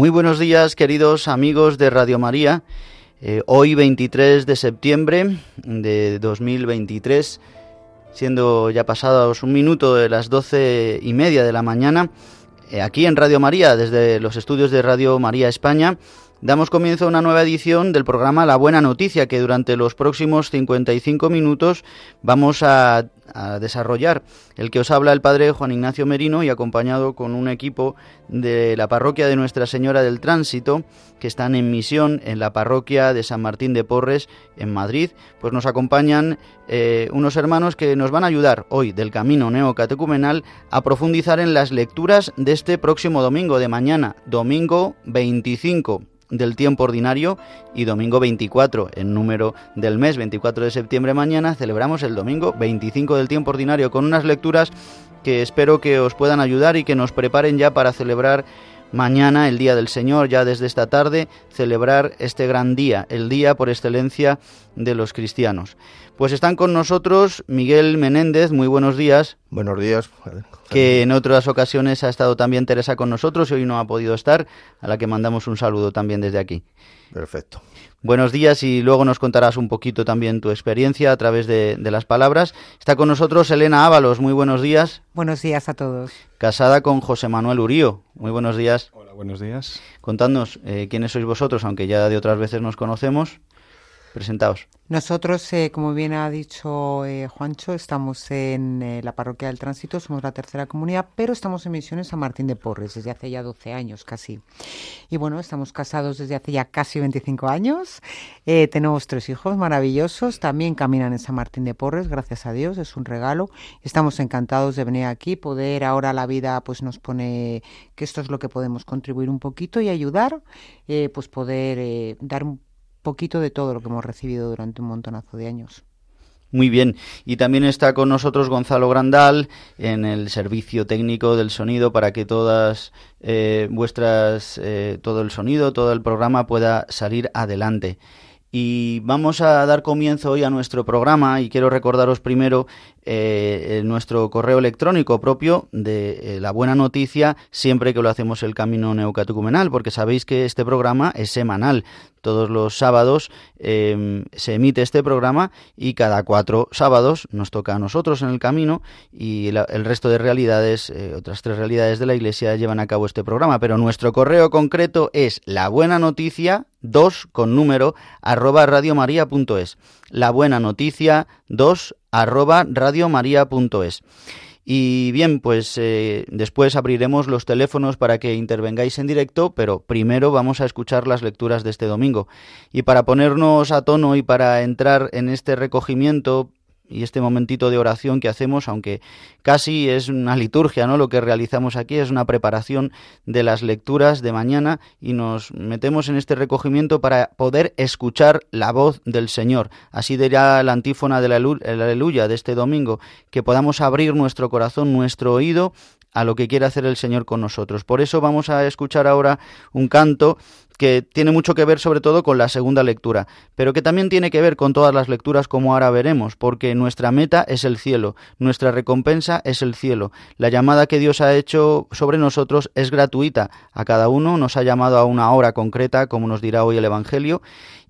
Muy buenos días, queridos amigos de Radio María. Eh, hoy 23 de septiembre de 2023, siendo ya pasados un minuto de las doce y media de la mañana, eh, aquí en Radio María, desde los estudios de Radio María España, Damos comienzo a una nueva edición del programa La Buena Noticia, que durante los próximos 55 minutos vamos a, desarrollar. El que os habla el padre Juan Ignacio Merino y acompañado con un equipo de la parroquia de Nuestra Señora del Tránsito, que están en misión en la parroquia de San Martín de Porres, en Madrid, pues nos acompañan eh, unos hermanos que nos van a ayudar hoy del camino neocatecumenal a profundizar en las lecturas de este próximo domingo de mañana, domingo 25 del tiempo ordinario y domingo 24 en número del mes 24 de septiembre mañana celebramos el domingo 25 del tiempo ordinario con unas lecturas que espero que os puedan ayudar y que nos preparen ya para celebrar mañana, el Día del Señor, ya desde esta tarde, celebrar este gran día, el día por excelencia de los cristianos. Pues están con nosotros Miguel Menéndez, muy buenos días. Buenos días. Que en otras ocasiones ha estado también Teresa con nosotros y hoy no ha podido estar, a la que mandamos un saludo también desde aquí. Perfecto. Buenos días y luego nos contarás un poquito también tu experiencia a través de, las palabras. Está con nosotros Elena Ábalos, muy buenos días. Buenos días a todos. Casada con José Manuel Urío, muy buenos días. Hola, buenos días. Contadnos eh, quiénes sois vosotros, aunque ya de otras veces nos conocemos. Presentaos. Nosotros, eh, como bien ha dicho eh, Juancho, estamos en eh, la parroquia del Tránsito, somos la tercera comunidad, pero estamos en misiones San Martín de Porres desde hace ya 12 años casi. Y bueno, estamos casados desde hace ya casi 25 años. tenemos tres hijos maravillosos, también caminan en San Martín de Porres, gracias a Dios, es un regalo. Estamos encantados de venir aquí, poder ahora la vida pues nos pone que esto es lo que podemos contribuir un poquito y ayudar, pues poder dar un poquito de todo lo que hemos recibido durante un montonazo de años. Muy bien. Y también está con nosotros Gonzalo Grandal en el servicio técnico del sonido para que todas eh, vuestras, eh, todo el sonido, todo el programa pueda salir adelante. Y vamos a dar comienzo hoy a nuestro programa y quiero recordaros primero eh, nuestro correo electrónico propio de eh, la buena noticia siempre que lo hacemos el camino neocatecumenal, porque sabéis que este programa es semanal. Todos los sábados em, se emite este programa y cada cuatro sábados nos toca a nosotros en el camino y el resto de realidades, eh, otras tres realidades de la Iglesia llevan a cabo este programa. Pero nuestro correo concreto es la buena noticia 2 con número arroba radiomaria.es. La buena noticia 2 arroba radiomaria.es. Y bien, pues eh, después abriremos los teléfonos para que intervengáis en directo, pero primero vamos a escuchar las lecturas de este domingo. Y para ponernos a tono y para entrar en este recogimiento y este momentito de oración que hacemos, aunque casi es una liturgia, ¿no? Lo que realizamos aquí es una preparación de las lecturas de mañana y nos metemos en este recogimiento para poder escuchar la voz del Señor. Así dirá la antífona de la aleluya de este domingo, que podamos abrir nuestro corazón, nuestro oído a lo que quiere hacer el Señor con nosotros. Por eso vamos a escuchar ahora un canto que tiene mucho que ver sobre todo con la segunda lectura, pero que también tiene que ver con todas las lecturas como ahora veremos, porque nuestra meta es el cielo, nuestra recompensa es el cielo. La llamada que Dios ha hecho sobre nosotros es gratuita, a cada uno nos ha llamado a una hora concreta, como nos dirá hoy el Evangelio,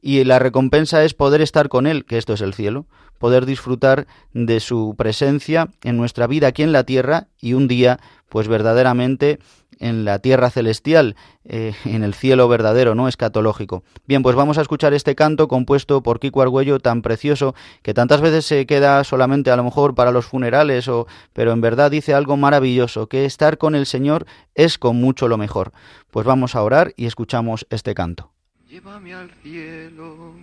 y la recompensa es poder estar con Él, que esto es el cielo, poder disfrutar de su presencia en nuestra vida aquí en la tierra y un día, pues verdaderamente en la tierra celestial, eh, en el cielo verdadero, no escatológico. Bien, pues vamos a escuchar este canto compuesto por Kiko Argüello tan precioso que tantas veces se queda solamente a lo mejor para los funerales, o, pero en verdad dice algo maravilloso, que estar con el Señor es con mucho lo mejor. Pues vamos a orar y escuchamos este canto. Llévame al cielo,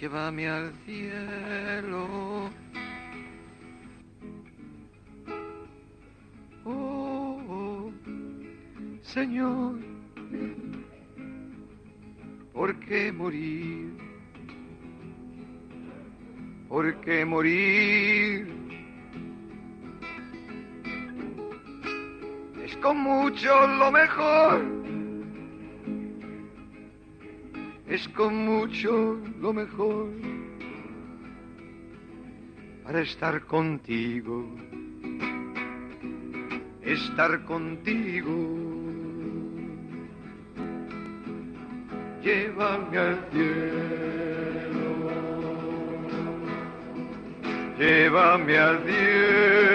llévame al cielo. Oh, Señor, ¿por qué morir? ¿Por qué morir? Es con mucho lo mejor es con mucho lo mejor para estar contigo, estar contigo. Llévame al cielo, llévame al cielo.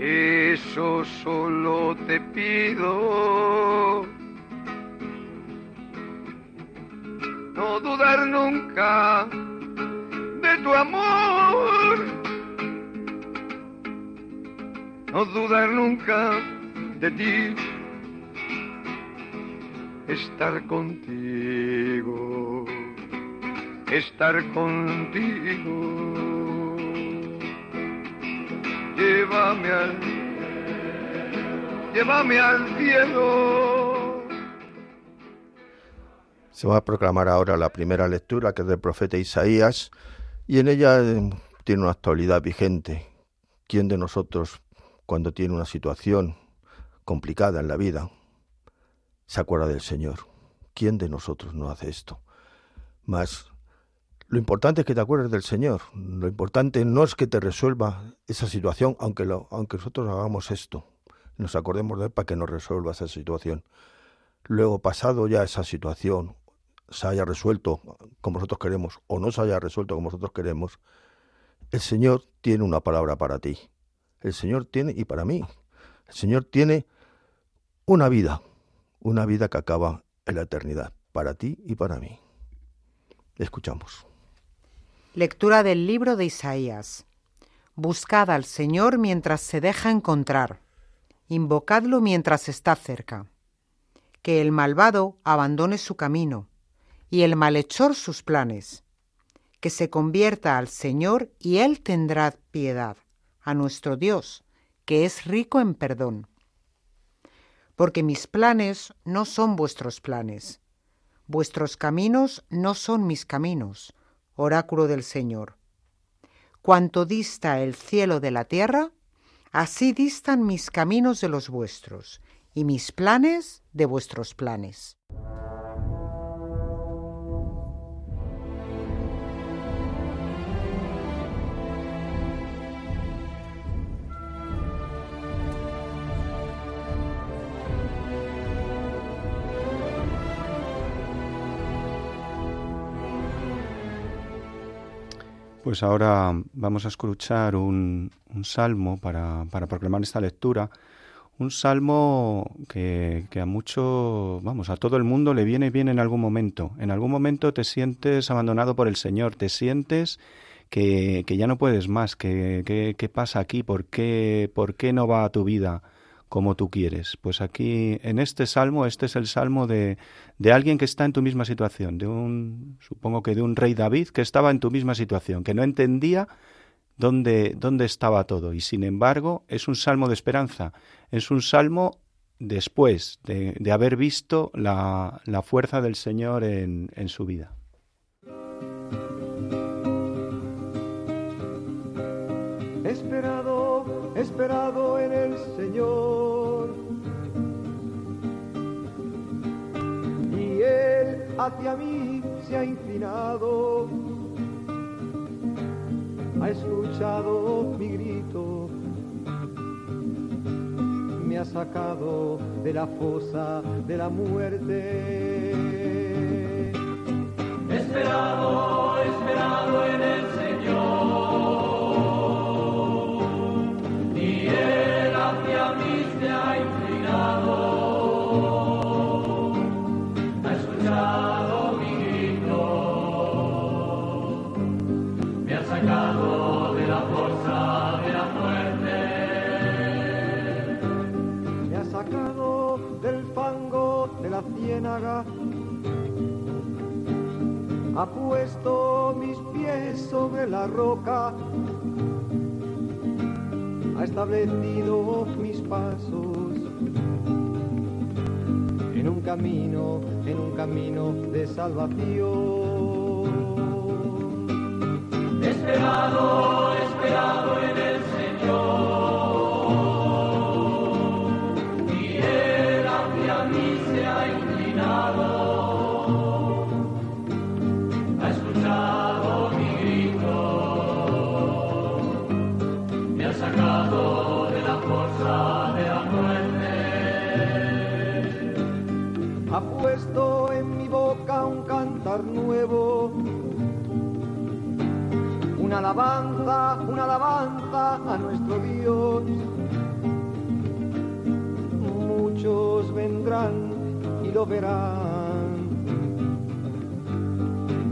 eso solo te pido. No dudar nunca de tu amor no dudar nunca de ti, estar contigo, estar contigo. Llévame al, llévame al cielo. Se va a proclamar ahora la primera lectura, que es del profeta Isaías, y en ella eh, tiene una actualidad vigente. ¿Quién de nosotros cuando tiene una situación complicada en la vida, se acuerda del Señor. ¿Quién de nosotros no hace esto? Más, lo importante es que te acuerdes del Señor. Lo importante no es que te resuelva esa situación, aunque, lo, aunque nosotros hagamos esto. Nos acordemos de Él para que nos resuelva esa situación. Luego, pasado ya esa situación, se haya resuelto como nosotros queremos o no se haya resuelto como nosotros queremos, el Señor tiene una palabra para ti el Señor tiene, y para mí, el Señor tiene una vida, una vida que acaba en la eternidad, para ti y para mí. Escuchamos. Lectura del libro de Isaías. Buscad al Señor mientras se deja encontrar. Invocadlo mientras está cerca. Que el malvado abandone su camino y el malhechor sus planes. Que se convierta al Señor y Él tendrá piedad a nuestro Dios, que es rico en perdón. Porque mis planes no son vuestros planes, vuestros caminos no son mis caminos, oráculo del Señor. Cuanto dista el cielo de la tierra, así distan mis caminos de los vuestros, y mis planes de vuestros planes. Pues ahora vamos a escuchar un, salmo para, proclamar esta lectura. Un salmo que, a mucho, vamos, a todo el mundo le viene bien en algún momento. En algún momento te sientes abandonado por el Señor, te sientes que, ya no puedes más, que, qué pasa aquí, ¿Por qué, por qué no va a tu vida como tú quieres. Pues aquí, en este salmo, este es el salmo de, de alguien que está en tu misma situación, de un, supongo que de un rey David que estaba en tu misma situación, que no entendía dónde, dónde estaba todo. Y sin embargo, es un salmo de esperanza, es un salmo después de, de haber visto la, la, fuerza del Señor en, en su vida. Esperado, esperado en el Señor. Y Él hacia mí se ha inclinado, ha escuchado mi grito me ha sacado de la fosa de la muerte. Esperado, esperado en el puesto mis pies sobre la roca, ha establecido mis pasos en un camino, en un camino de salvación. Esperado, lo verán.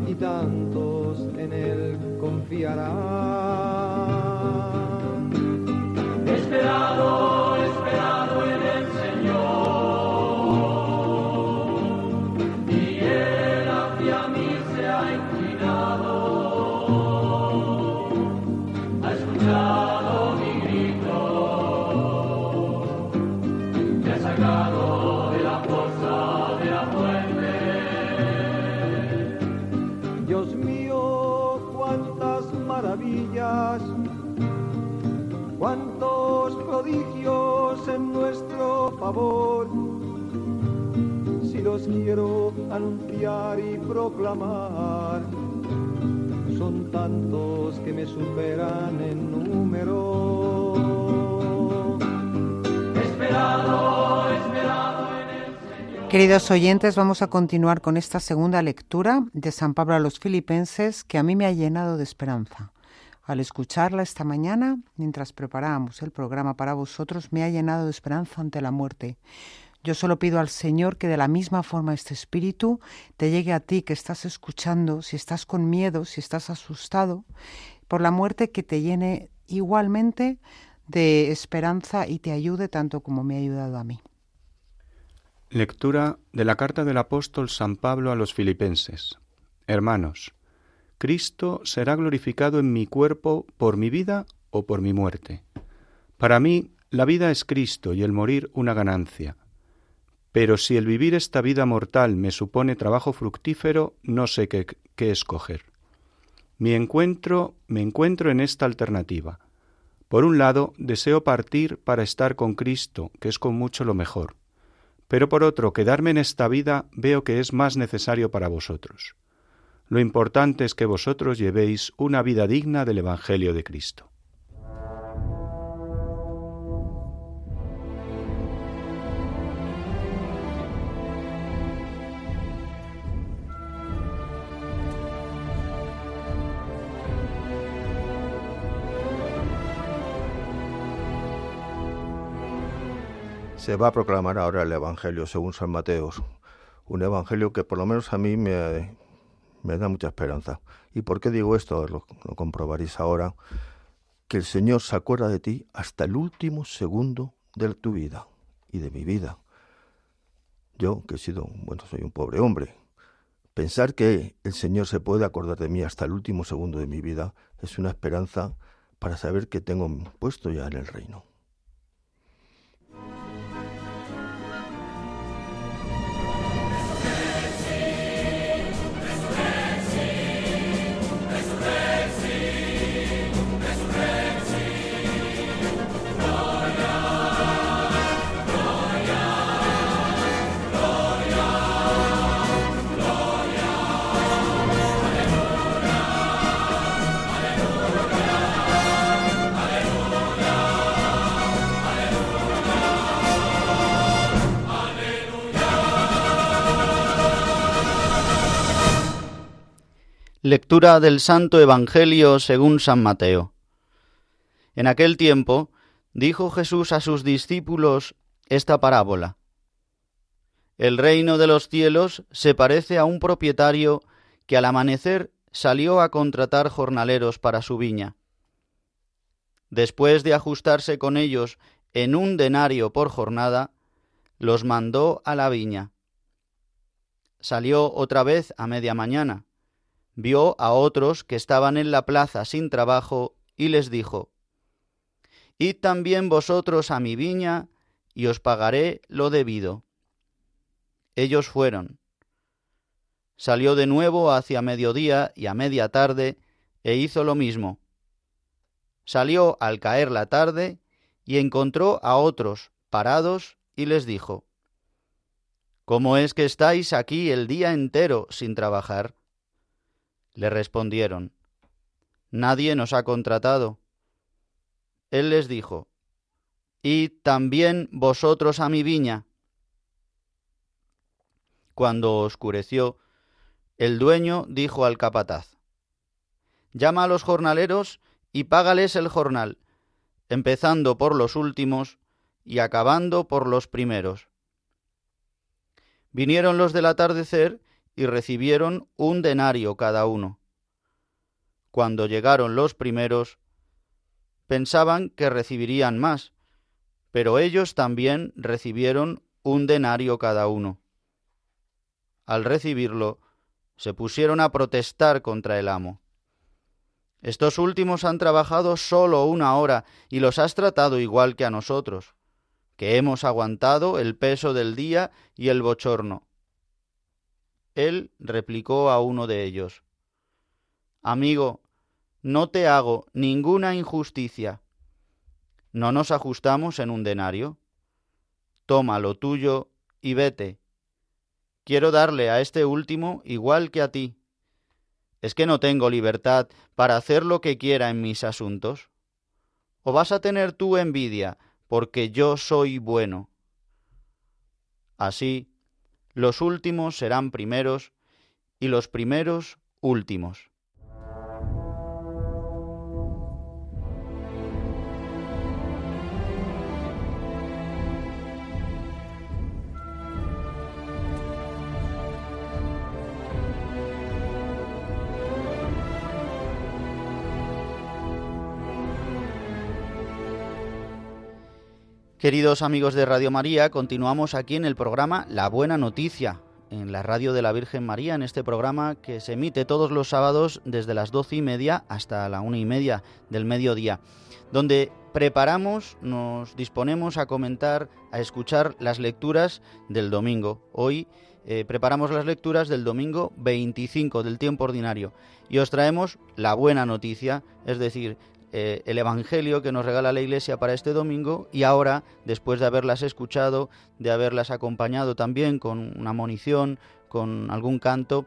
Y tantos en él confiarán. Quiero anunciar y proclamar, son tantos que me superan en número. Esperado, esperado en el Queridos oyentes, vamos a continuar con esta segunda lectura de San Pablo a los Filipenses que a mí me ha llenado de esperanza. Al escucharla esta mañana, mientras preparábamos el programa para vosotros, me ha llenado de esperanza ante la muerte. Yo solo pido al Señor que de la misma forma este espíritu te llegue a ti que estás escuchando, si estás con miedo, si estás asustado por la muerte, que te llene igualmente de esperanza y te ayude tanto como me ha ayudado a mí. Lectura de la carta del apóstol San Pablo a los Filipenses. Hermanos, Cristo será glorificado en mi cuerpo por mi vida o por mi muerte. Para mí, la vida es Cristo y el morir una ganancia. Pero si el vivir esta vida mortal me supone trabajo fructífero, no sé qué, escoger. Mi encuentro, me encuentro en esta alternativa. Por un lado, deseo partir para estar con Cristo, que es con mucho lo mejor. Pero por otro, quedarme en esta vida veo que es más necesario para vosotros. Lo importante es que vosotros llevéis una vida digna del Evangelio de Cristo. Se va a proclamar ahora el Evangelio según San Mateo, un Evangelio que por lo menos a mí me, da mucha esperanza. ¿Y por qué digo esto? Lo, lo, comprobaréis ahora. Que el Señor se acuerda de ti hasta el último segundo de tu vida y de mi vida. Yo, que he sido, bueno, soy un pobre hombre, pensar que el Señor se puede acordar de mí hasta el último segundo de mi vida es una esperanza para saber que tengo puesto ya en el reino. Lectura del Santo Evangelio según San Mateo. En aquel tiempo dijo Jesús a sus discípulos esta parábola. El reino de los cielos se parece a un propietario que al amanecer salió a contratar jornaleros para su viña. Después de ajustarse con ellos en un denario por jornada, los mandó a la viña. Salió otra vez a media mañana vio a otros que estaban en la plaza sin trabajo y les dijo, Id también vosotros a mi viña y os pagaré lo debido. Ellos fueron. Salió de nuevo hacia mediodía y a media tarde e hizo lo mismo. Salió al caer la tarde y encontró a otros parados y les dijo, ¿Cómo es que estáis aquí el día entero sin trabajar? Le respondieron, Nadie nos ha contratado. Él les dijo, Id también vosotros a mi viña. Cuando oscureció, el dueño dijo al capataz, Llama a los jornaleros y págales el jornal, empezando por los últimos y acabando por los primeros. Vinieron los del atardecer y recibieron un denario cada uno. Cuando llegaron los primeros, pensaban que recibirían más, pero ellos también recibieron un denario cada uno. Al recibirlo, se pusieron a protestar contra el amo. Estos últimos han trabajado solo una hora y los has tratado igual que a nosotros, que hemos aguantado el peso del día y el bochorno. Él replicó a uno de ellos, Amigo, no te hago ninguna injusticia. ¿No nos ajustamos en un denario? Toma lo tuyo y vete. Quiero darle a este último igual que a ti. ¿Es que no tengo libertad para hacer lo que quiera en mis asuntos? ¿O vas a tener tú envidia porque yo soy bueno? Así, los últimos serán primeros y los primeros últimos. Queridos amigos de Radio María, continuamos aquí en el programa La Buena Noticia, en la radio de la Virgen María, en este programa que se emite todos los sábados desde las doce y media hasta la una y media del mediodía, donde preparamos, nos disponemos a comentar, a escuchar las lecturas del domingo. Hoy eh, preparamos las lecturas del domingo 25 del tiempo ordinario y os traemos la buena noticia, es decir, eh, el Evangelio que nos regala la Iglesia para este domingo y ahora, después de haberlas escuchado, de haberlas acompañado también con una monición, con algún canto,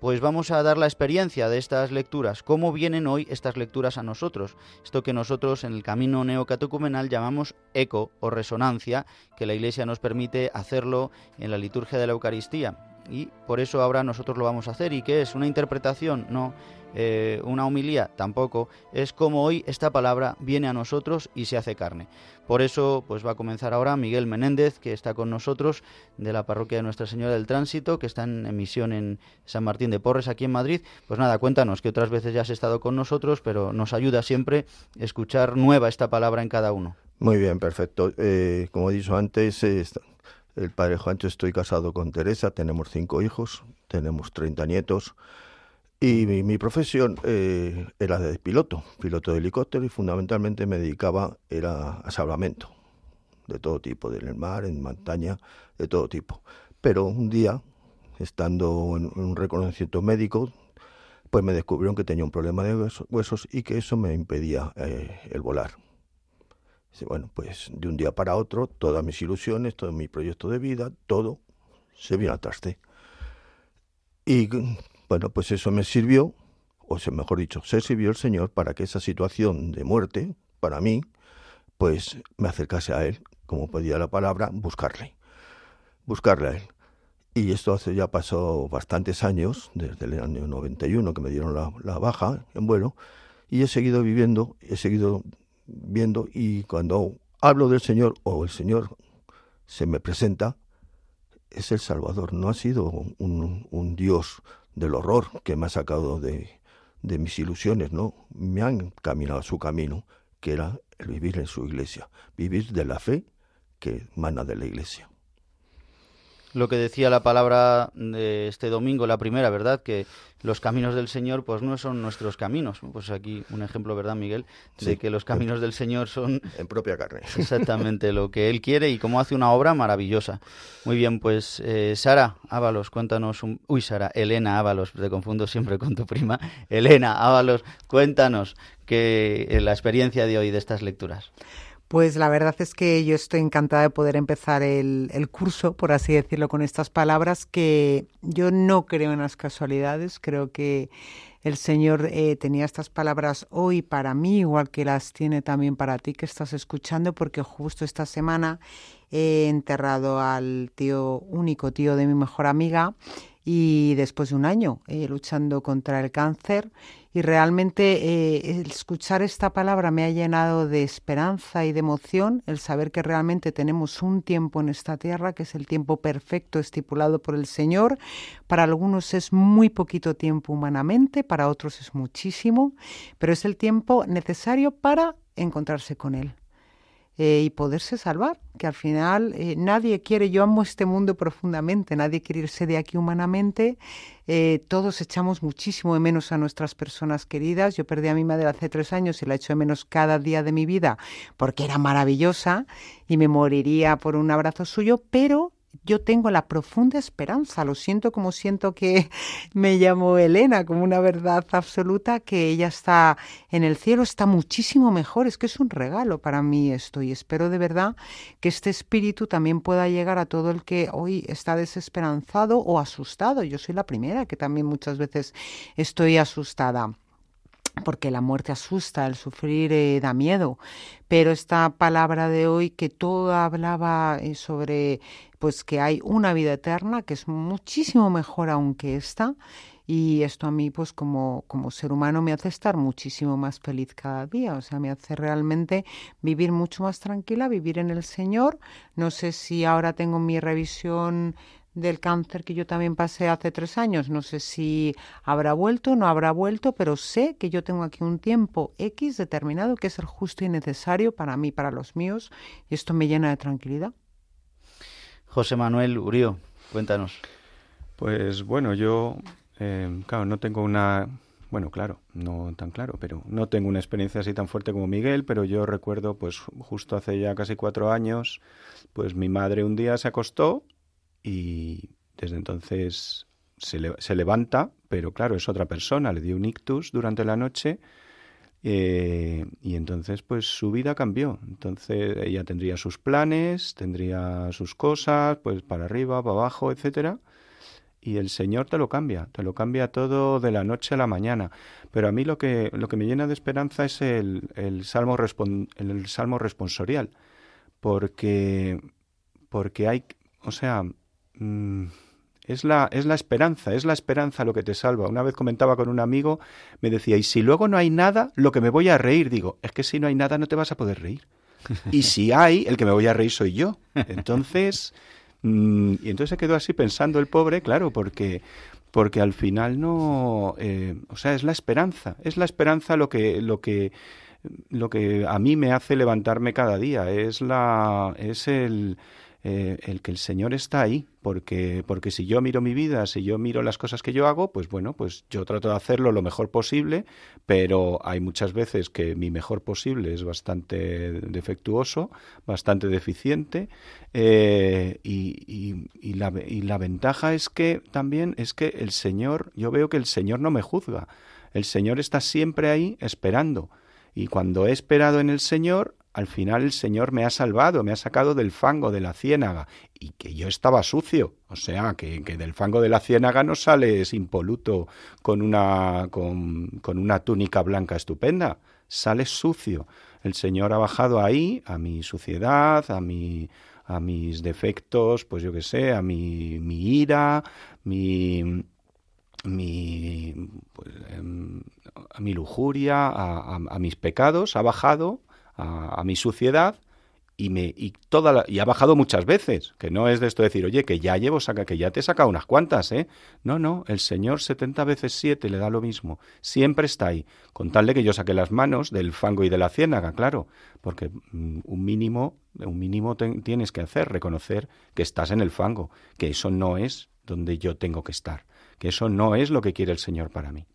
pues vamos a dar la experiencia de estas lecturas, cómo vienen hoy estas lecturas a nosotros, esto que nosotros en el camino neocatecumenal llamamos eco o resonancia, que la Iglesia nos permite hacerlo en la liturgia de la Eucaristía. Y por eso ahora nosotros lo vamos a hacer. ¿Y qué es? ¿Una interpretación? No eh, una humilía, tampoco. Es como hoy esta palabra viene a nosotros y se hace carne. Por eso, pues va a comenzar ahora Miguel Menéndez, que está con nosotros de la parroquia de Nuestra Señora del Tránsito, que está en emisión en San Martín de Porres, aquí en Madrid. Pues nada, cuéntanos que otras veces ya has estado con nosotros, pero nos ayuda siempre escuchar nueva esta palabra en cada uno. Muy bien, perfecto. Eh, como he dicho antes, el padre Juancho, estoy casado con Teresa, tenemos cinco hijos, tenemos 30 nietos. Y mi, profesión eh, era de piloto, piloto de helicóptero y fundamentalmente me dedicaba era a salvamento de todo tipo, en el mar, en montaña, de todo tipo. Pero un día, estando en, un reconocimiento médico, pues me descubrieron que tenía un problema de huesos, y que eso me impedía eh, el volar. Bueno, pues de un día para otro, todas mis ilusiones, todo mi proyecto de vida, todo se vino al traste. Y bueno, pues eso me sirvió, o sea, mejor dicho, se sirvió el Señor para que esa situación de muerte, para mí, pues me acercase a Él, como pedía la palabra, buscarle, buscarle a Él. Y esto hace ya pasó bastantes años, desde el año 91 que me dieron la baja en vuelo, y he seguido viviendo, he seguido viendo, y cuando hablo del Señor o el Señor se me presenta, es el Salvador, no ha sido un, Dios del horror que me ha sacado de, de mis ilusiones, ¿no? Me han caminado su camino, que era el vivir en su iglesia, vivir de la fe que mana de la iglesia lo que decía la palabra de este domingo, la primera, ¿verdad? Que los caminos del Señor, pues no son nuestros caminos. Pues aquí un ejemplo, ¿verdad, Miguel? De que los caminos del Señor son... En propia carne. Exactamente lo que Él quiere y cómo hace una obra maravillosa. Muy bien, pues eh, Sara Ábalos, cuéntanos un... Uy, Sara, Elena Ábalos, te confundo siempre con tu prima. Elena Ábalos, cuéntanos que, la experiencia de hoy de estas lecturas. Pues la verdad es que yo estoy encantada de poder empezar el, curso, por así decirlo, con estas palabras que yo no creo en las casualidades, creo que el Señor eh, tenía estas palabras hoy para mí, igual que las tiene también para ti que estás escuchando, porque justo esta semana he enterrado al tío, único tío de mi mejor amiga, y después de un año eh, luchando contra el cáncer y realmente eh, escuchar esta palabra me ha llenado de esperanza y de emoción, el saber que realmente tenemos un tiempo en esta tierra, que es el tiempo perfecto estipulado por el Señor. Para algunos es muy poquito tiempo humanamente, para otros es muchísimo, pero es el tiempo necesario para encontrarse con Él. Eh, y poderse salvar, que al final eh, nadie quiere, yo amo este mundo profundamente, nadie quiere irse de aquí humanamente, eh, todos echamos muchísimo de menos a nuestras personas queridas, yo perdí a mi madre hace tres años y la echo de menos cada día de mi vida porque era maravillosa y me moriría por un abrazo suyo, pero yo tengo la profunda esperanza, lo siento como siento que me llamo Elena, como una verdad absoluta, que ella está en el cielo, está muchísimo mejor, es que es un regalo para mí esto y espero de verdad que este espíritu también pueda llegar a todo el que hoy está desesperanzado o asustado. Yo soy la primera que también muchas veces estoy asustada porque la muerte asusta, el sufrir eh, da miedo, pero esta palabra de hoy que todo hablaba eh, sobre pues que hay una vida eterna que es muchísimo mejor aún que esta y esto a mí pues como, como ser humano me hace estar muchísimo más feliz cada día, o sea, me hace realmente vivir mucho más tranquila, vivir en el Señor. No sé si ahora tengo mi revisión del cáncer que yo también pasé hace tres años. No sé si habrá vuelto, no habrá vuelto, pero sé que yo tengo aquí un tiempo X determinado que es el justo y necesario para mí, para los míos, y esto me llena de tranquilidad. José Manuel Urío, cuéntanos. Pues bueno, yo, eh, claro, no tengo una bueno, claro, no tan claro, pero no tengo una experiencia así tan fuerte como Miguel, pero yo recuerdo, pues justo hace ya casi cuatro años, pues mi madre un día se acostó y desde entonces se, levanta, pero claro, es otra persona, le dio un ictus durante la noche eh, y entonces pues su vida cambió. Entonces ella tendría sus planes, tendría sus cosas, pues para arriba, para abajo, etcétera. Y el Señor te lo cambia, te lo cambia todo de la noche a la mañana. Pero a mí lo que, lo que me llena de esperanza es el, el, salmo, el salmo responsorial. Porque, porque hay, o sea, Mm, es la, es la esperanza, es la esperanza lo que te salva. Una vez comentaba con un amigo, me decía, y si luego no hay nada, lo que me voy a reír, digo, es que si no hay nada no te vas a poder reír. Y si hay, el que me voy a reír soy yo. Entonces, mm, y entonces se quedó así pensando el pobre, claro, porque, porque al final no, eh, o sea, es la esperanza, es la esperanza lo que, lo que lo que a mí me hace levantarme cada día, es la es el eh, el que el Señor está ahí, porque, porque si yo miro mi vida, si yo miro las cosas que yo hago, pues bueno, pues yo trato de hacerlo lo mejor posible, pero hay muchas veces que mi mejor posible es bastante defectuoso, bastante deficiente, eh, y, la, y la ventaja es que también es que el Señor, yo veo que el Señor no me juzga, el Señor está siempre ahí esperando. Y cuando he esperado en el Señor, al final el Señor me ha salvado, me ha sacado del fango de la ciénaga. Y que yo estaba sucio, o sea, que, del fango de la ciénaga no sales impoluto con una, con, una túnica blanca estupenda, sales sucio. El Señor ha bajado ahí a mi suciedad, a mi a mis defectos, pues yo qué sé, a mi, mi ira, mi, mi, pues, em, a mi lujuria, a, a, mis pecados, ha bajado a, mi suciedad y me y toda y ha bajado muchas veces, que no es de esto decir, "Oye, que ya llevo saca que ya te he sacado unas cuantas, ¿eh?" No, no, el Señor 70 veces 7 le da lo mismo, siempre está ahí, con tal de que yo saque las manos del fango y de la ciénaga, claro, porque mm, un mínimo un mínimo tienes que hacer, reconocer que estás en el fango, que eso no es donde yo tengo que estar, que eso no es lo que quiere el Señor para mí.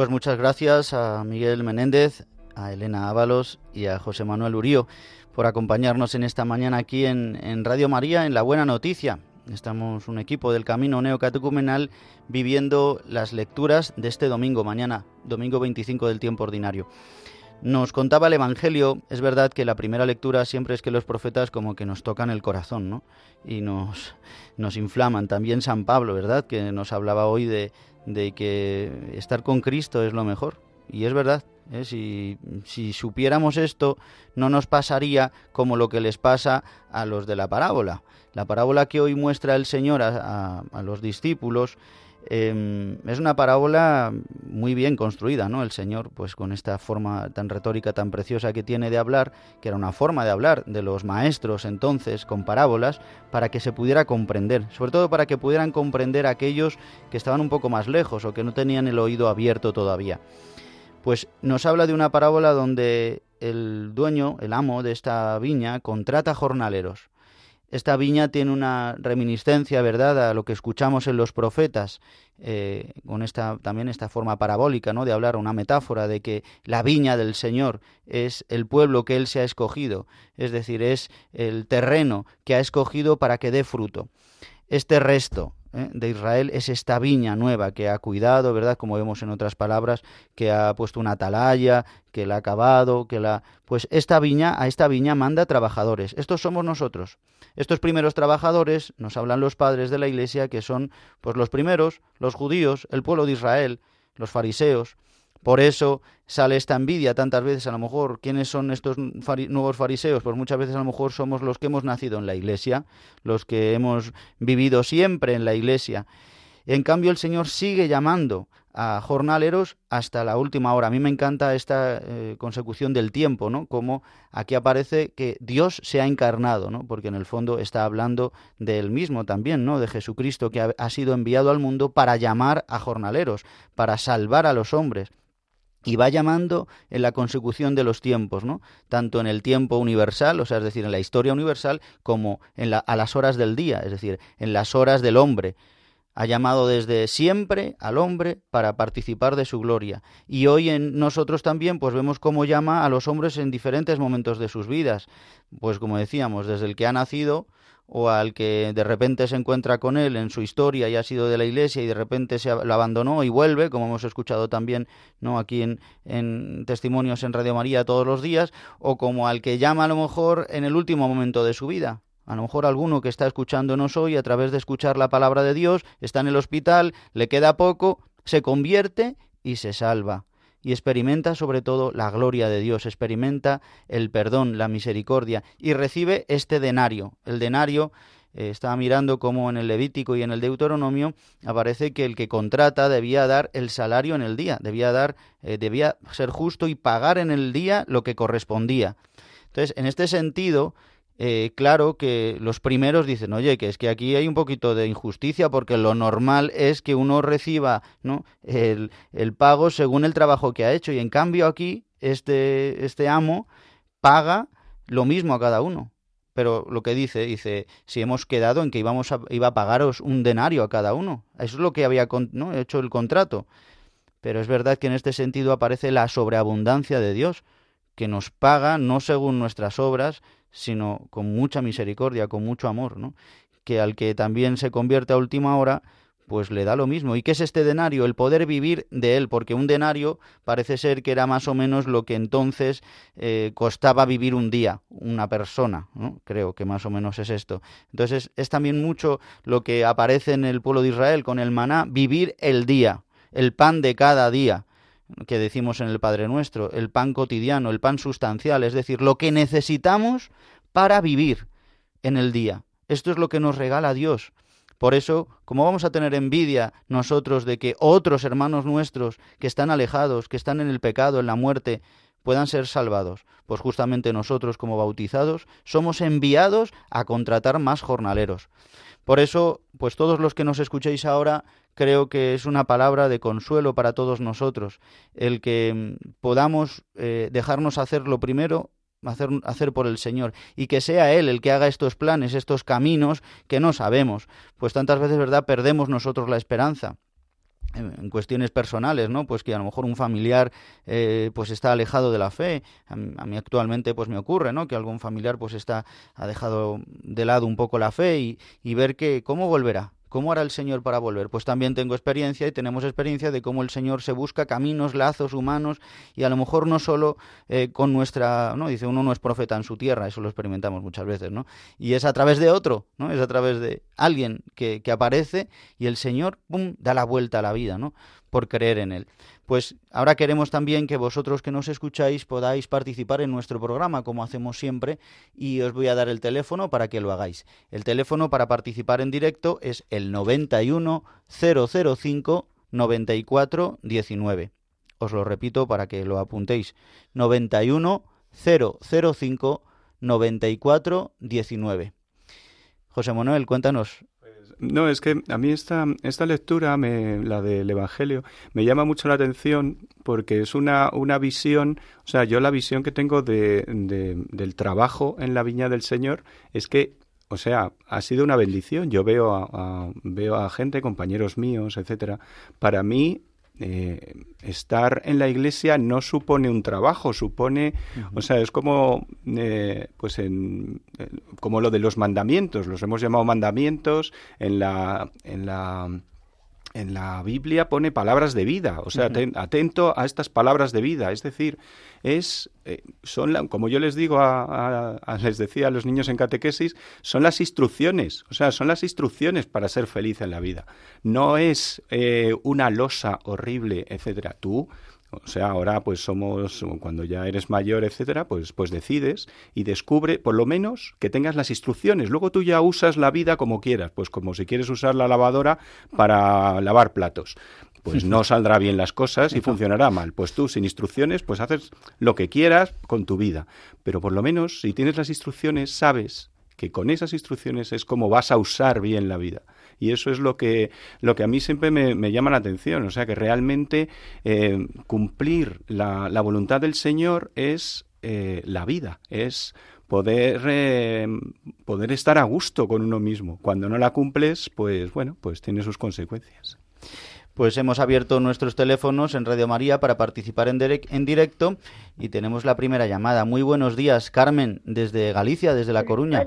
Pues muchas gracias a Miguel Menéndez, a Elena Ábalos y a José Manuel Urío por acompañarnos en esta mañana aquí en, Radio María en La Buena Noticia. Estamos un equipo del Camino Neocatecumenal viviendo las lecturas de este domingo, mañana, domingo 25 del tiempo ordinario. Nos contaba el Evangelio, es verdad que la primera lectura siempre es que los profetas como que nos tocan el corazón, ¿no? Y nos, nos inflaman. También San Pablo, ¿verdad? Que nos hablaba hoy de, de que estar con Cristo es lo mejor. Y es verdad, ¿eh? si, supiéramos esto, no nos pasaría como lo que les pasa a los de la parábola. La parábola que hoy muestra el Señor a, a los discípulos Em, es una parábola muy bien construida, ¿no? El Señor, pues con esta forma tan retórica, tan preciosa que tiene de hablar, que era una forma de hablar de los maestros entonces con parábolas, para que se pudiera comprender, sobre todo para que pudieran comprender aquellos que estaban un poco más lejos o que no tenían el oído abierto todavía. Pues nos habla de una parábola donde el dueño, el amo de esta viña, contrata jornaleros esta viña tiene una reminiscencia, ¿verdad?, a lo que escuchamos en los profetas, eh, con esta también esta forma parabólica, ¿no?, de hablar, una metáfora de que la viña del Señor es el pueblo que Él se ha escogido, es decir, es el terreno que ha escogido para que dé fruto. Este resto, ¿eh? de Israel es esta viña nueva que ha cuidado, ¿verdad? Como vemos en otras palabras, que ha puesto una atalaya, que la ha acabado, que la... Pues esta viña, a esta viña manda trabajadores. Estos somos nosotros. Estos primeros trabajadores, nos hablan los padres de la Iglesia, que son pues los primeros, los judíos, el pueblo de Israel, los fariseos. Por eso sale esta envidia tantas veces, a lo mejor, ¿quiénes son estos nuevos fariseos? Pues muchas veces a lo mejor somos los que hemos nacido en la iglesia, los que hemos vivido siempre en la iglesia. En cambio, el Señor sigue llamando a jornaleros hasta la última hora. A mí me encanta esta eh, consecución del tiempo, ¿no? Como aquí aparece que Dios se ha encarnado, ¿no? Porque en el fondo está hablando de él mismo también, ¿no? De Jesucristo que ha sido enviado al mundo para llamar a jornaleros, para salvar a los hombres y va llamando en la consecución de los tiempos, ¿no? Tanto en el tiempo universal, o sea, es decir, en la historia universal, como en la, a las horas del día, es decir, en las horas del hombre. Ha llamado desde siempre al hombre para participar de su gloria. Y hoy en nosotros también, pues vemos cómo llama a los hombres en diferentes momentos de sus vidas. Pues como decíamos, desde el que ha nacido, o al que de repente se encuentra con él en su historia y ha sido de la iglesia y de repente se lo abandonó y vuelve, como hemos escuchado también no aquí en, en testimonios en Radio María todos los días, o como al que llama a lo mejor en el último momento de su vida. A lo mejor alguno que está escuchándonos hoy a través de escuchar la palabra de Dios está en el hospital, le queda poco, se convierte y se salva y experimenta sobre todo la gloria de Dios, experimenta el perdón, la misericordia y recibe este denario. El denario eh, estaba mirando cómo en el Levítico y en el Deuteronomio aparece que el que contrata debía dar el salario en el día, debía dar, eh, debía ser justo y pagar en el día lo que correspondía. Entonces, en este sentido, eh, claro que los primeros dicen, oye, que es que aquí hay un poquito de injusticia porque lo normal es que uno reciba el, pago según el trabajo que ha hecho y en cambio aquí este, este amo paga lo mismo a cada uno. Pero lo que dice, dice, si hemos quedado en que iba a pagaros un denario a cada uno. Eso es lo que había hecho el contrato. Pero es verdad que en este sentido aparece la sobreabundancia de Dios, que nos paga no según nuestras obras, sino con mucha misericordia, con mucho amor, ¿no? Que al que también se convierte a última hora, pues le da lo mismo. ¿Y qué es este denario? El poder vivir de él, porque un denario parece ser que era más o menos lo que entonces eh, costaba vivir un día, una persona. Creo que más o menos es esto. Entonces es también mucho lo que aparece en el pueblo de Israel con el maná, vivir el día, el pan de cada día que decimos en el Padre Nuestro, el pan cotidiano, el pan sustancial, es decir, lo que necesitamos para vivir en el día. Esto es lo que nos regala Dios. Por eso, como vamos a tener envidia nosotros de que otros hermanos nuestros que están alejados, que están en el pecado, en la muerte, puedan ser salvados? Pues justamente nosotros como bautizados somos enviados a contratar más jornaleros. Por eso, pues todos los que nos escuchéis ahora, creo que es una palabra de consuelo para todos nosotros, el que mm, podamos eh, dejarnos hacer lo primero, hacer, hacer por el Señor, y que sea Él el que haga estos planes, estos caminos que no sabemos, pues tantas veces, ¿verdad?, perdemos nosotros la esperanza en cuestiones personales, ¿no? Pues que a lo mejor un familiar eh, pues está alejado de la fe. A mí, actualmente pues me ocurre, ¿no? Que algún familiar pues está ha dejado de lado un poco la fe y, y ver que cómo volverá, ¿Cómo hará el Señor para volver? Pues también tengo experiencia y tenemos experiencia de cómo el Señor se busca caminos, lazos humanos y a lo mejor no solo eh, con nuestra, ¿no? Dice, uno no es profeta en su tierra, eso lo experimentamos muchas veces, ¿no? Y es a través de otro, ¿no? Es a través de alguien que, que aparece y el Señor, ¡pum!, da la vuelta a la vida, ¿no? Por creer en Él. Pues ahora queremos también que vosotros que nos escucháis podáis participar en nuestro programa, como hacemos siempre, y os voy a dar el teléfono para que lo hagáis. El teléfono para participar en directo es el 91 005 94 19. Os lo repito para que lo apuntéis. 91 005 94 19. José Manuel, cuéntanos, no, es que a mí esta, esta lectura, me, la del Evangelio, me llama mucho la atención porque es una, una visión, o sea, yo la visión que tengo de, del trabajo en la viña del Señor es que o sea, ha sido una bendición. Yo veo a, veo a gente, compañeros míos, etcétera. Para mí eh, estar en la iglesia no supone un trabajo, supone, o sea, es como, eh, pues en, eh, como lo de los mandamientos, los hemos llamado mandamientos en la, en la en la Biblia pone palabras de vida, o sea, atento a estas palabras de vida, es decir, es eh, son como yo les digo a, les decía a los niños en catequesis, son las instrucciones, o sea, son las instrucciones para ser feliz en la vida. No es eh, una losa horrible, etcétera. Tú o sea, ahora pues somos, cuando ya eres mayor, etcétera, pues, pues decides y descubre, por lo menos, que tengas las instrucciones. Luego tú ya usas la vida como quieras, pues como si quieres usar la lavadora para lavar platos. Pues no saldrá bien las cosas y funcionará mal. Pues tú, sin instrucciones, pues haces lo que quieras con tu vida. Pero por lo menos, si tienes las instrucciones, sabes que con esas instrucciones es como vas a usar bien la vida. Y eso es lo que, lo que a mí siempre me, llama la atención. O sea, que realmente eh, cumplir la, la, voluntad del Señor es eh, la vida, es poder, eh, poder estar a gusto con uno mismo. Cuando no la cumples, pues bueno, pues tiene sus consecuencias. Pues hemos abierto nuestros teléfonos en Radio María para participar en, en directo y tenemos la primera llamada. Muy buenos días, Carmen, desde Galicia, desde La Coruña.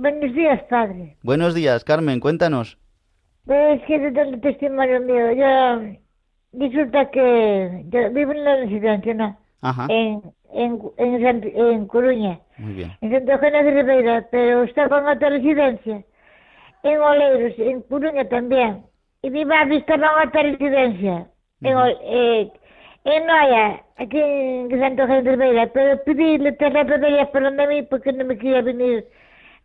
Buenos días, padre. Buenos días, Carmen, cuéntanos. Pues que el testimonio mío. Yo, resulta que yo vivo en la residencia, ¿no? Ajá. En, en, en, en Coruña. Muy bien. En Santa Eugenia de Ribeira, pero estaba en otra residencia. En Oleiros, en Coruña también. Y mi madre estaba en otra residencia. En, eh, en Noia, aquí en Santa Eugenia de Ribeira. Pero pedí-le terra para ella para mí porque no me quería venir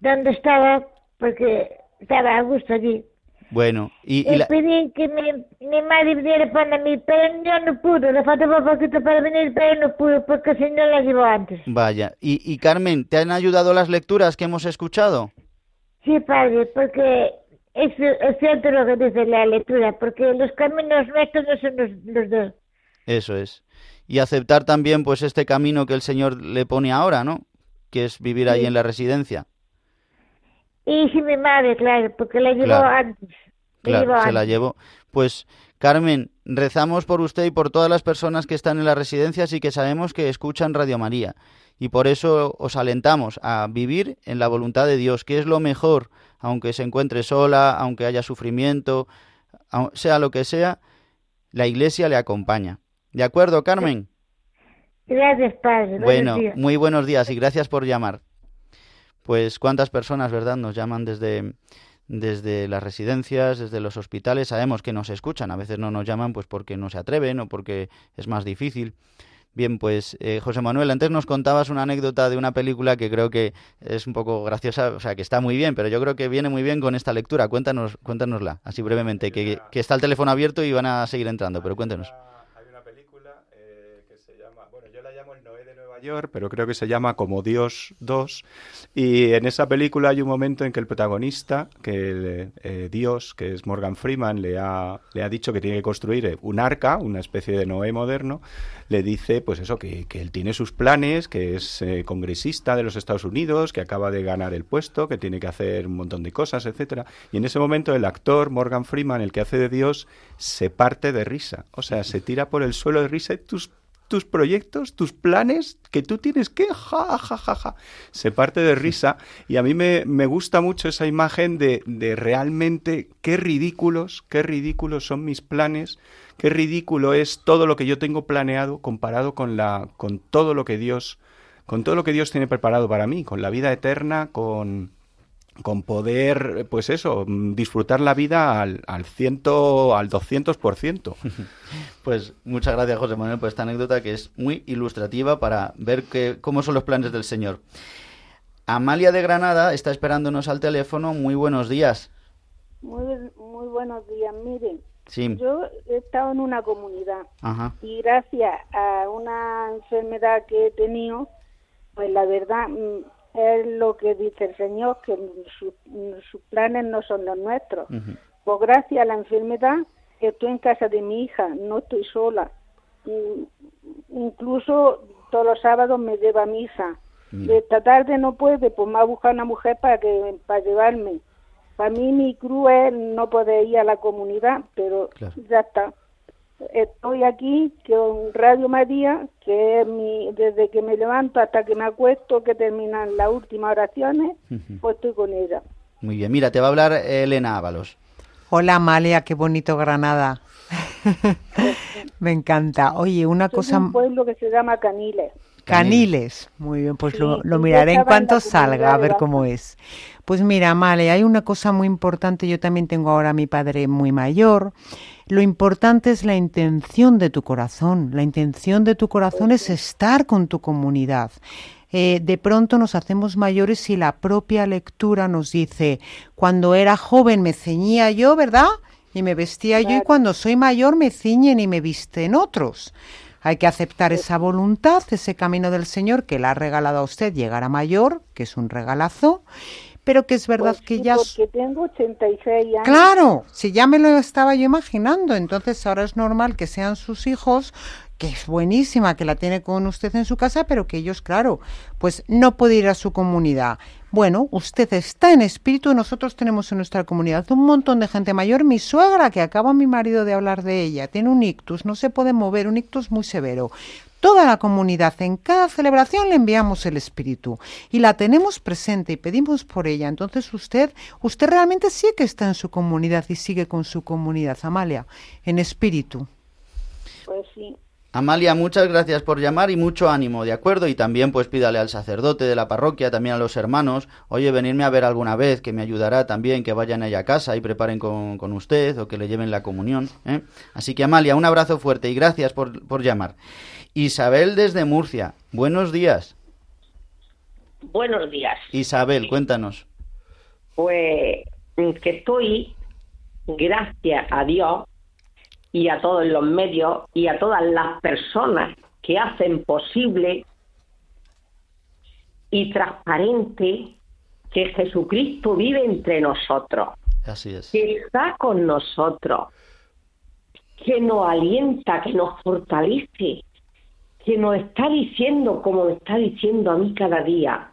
donde estaba porque estaba a gusto allí. Bueno, y, y la- pedí que mi, mi madre viniera para mí, pero yo no pudo, le faltaba poquito para venir, pero no pudo porque el señor la llevó antes. vaya, y, y Carmen, ¿te han ayudado las lecturas que hemos escuchado? Sí, padre, porque es, es cierto lo que dice la lectura, porque los caminos nuestros no son los, los dos. Eso es. Y aceptar también pues este camino que el Señor le pone ahora, ¿no? Que es vivir ahí Sí. en la residencia. Y sí, mi madre, claro, porque la llevó Claro. antes. La Claro, se la llevó. Pues Carmen, rezamos por usted y por todas las personas que están en las residencias y que sabemos que escuchan Radio María. Y por eso os alentamos a vivir en la voluntad de Dios, que es lo mejor, aunque se encuentre sola, aunque haya sufrimiento, sea lo que sea, la Iglesia le acompaña. ¿De acuerdo, Carmen? Gracias, padre. Buenos Bueno, días. muy buenos días y gracias por llamar. Pues cuántas personas, ¿verdad?, nos llaman desde, desde las residencias, desde los hospitales. Sabemos que nos escuchan, a veces no nos llaman pues porque no se atreven o porque es más difícil. Bien, pues eh, José Manuel, antes nos contabas una anécdota de una película que creo que es un poco graciosa, o sea, que está muy bien, pero yo creo que viene muy bien con esta lectura. Cuéntanos, cuéntanosla, así brevemente, que, que está el teléfono abierto y van a seguir entrando, pero cuéntenos. Hay una película eh, que se llama, bueno, yo la llamo El Pero creo que se llama Como Dios 2. Y en esa película hay un momento en que el protagonista, que eh, Dios, que es Morgan Freeman, le ha, le ha dicho que tiene que construir eh, un arca, una especie de Noé moderno, le dice, pues eso, que, que él tiene sus planes, que es eh, congresista de los Estados Unidos, que acaba de ganar el puesto, que tiene que hacer un montón de cosas, etcétera. Y en ese momento el actor Morgan Freeman, el que hace de Dios, se parte de risa. O sea, se tira por el suelo de risa y tus tus proyectos, tus planes que tú tienes que ja, ja, ja, ja. Se parte de risa y a mí me, me gusta mucho esa imagen de, de realmente qué ridículos, qué ridículos son mis planes, qué ridículo es todo lo que yo tengo planeado comparado con la con todo lo que Dios con todo lo que Dios tiene preparado para mí, con la vida eterna, con con poder, pues eso, disfrutar la vida al, al ciento, al 200%. Pues muchas gracias, José Manuel, por esta anécdota que es muy ilustrativa para ver que, cómo son los planes del Señor. Amalia de Granada está esperándonos al teléfono. Muy buenos días. Muy, muy buenos días. Miren, Sí. yo he estado en una comunidad Ajá. y gracias a una enfermedad que he tenido, pues la verdad mm, es lo que dice el Señor, que sus, sus planes no son los nuestros. Pues gracias a la enfermedad estoy en casa de mi hija, no estoy sola. Mm, Incluso todos los sábados me lleva a misa. Mira. Esta tarde no puede, pues me ha buscado una mujer para que para llevarme. Para mí mi cruz es no poder ir a la comunidad, pero Claro. ya está. Estoy aquí con Radio María, que es mi, desde que me levanto hasta que me acuesto, que terminan las últimas oraciones, pues estoy con ella. Muy bien. Mira, te va a hablar Elena Ábalos. Hola Amalia, qué bonito Granada. Me encanta. Oye, una Soy cosa... un pueblo que se llama Caniles. Caniles. Muy bien, pues Sí, lo, miraré en cuanto salga, a ver cómo es. Pues mira, Amalia, hay una cosa muy importante. Yo también tengo ahora a mi padre muy mayor. Lo importante es la intención de tu corazón. La intención de tu corazón es estar con tu comunidad. Eh, de pronto nos hacemos mayores y la propia lectura nos dice, cuando era joven me ceñía yo, ¿verdad? Y me vestía yo y cuando soy mayor me ciñen y me visten otros. Hay que aceptar esa voluntad, ese camino del Señor que le ha regalado a usted llegar a mayor, que es un regalazo, pero que es verdad Pues que sí, ya... Porque tengo 86 años. Claro, si ya me lo estaba yo imaginando, entonces ahora es normal que sean sus hijos, que es buenísima, que la tiene con usted en su casa, pero que ellos, claro, pues no puede ir a su comunidad. Bueno, usted está en espíritu, nosotros tenemos en nuestra comunidad un montón de gente mayor. Mi suegra, que acaba mi marido de hablar de ella, tiene un ictus, no se puede mover, un ictus muy severo. Toda la comunidad, en cada celebración le enviamos el espíritu y la tenemos presente y pedimos por ella. Entonces usted, usted realmente sí que está en su comunidad y sigue con su comunidad, Amalia, en espíritu. Pues sí. Amalia, muchas gracias por llamar y mucho ánimo, ¿de acuerdo? Y también pues pídale al sacerdote de la parroquia, también a los hermanos, oye, venirme a ver alguna vez, que me ayudará también, que vayan allá a casa y preparen con, con usted o que le lleven la comunión. ¿eh? Así que Amalia, un abrazo fuerte y gracias por, por llamar. Isabel desde Murcia, buenos días. Buenos días. Isabel, cuéntanos. Pues que estoy, gracias a Dios y a todos los medios y a todas las personas que hacen posible y transparente que Jesucristo vive entre nosotros, Así es. que está con nosotros, que nos alienta, que nos fortalece, que nos está diciendo, como me está diciendo a mí cada día,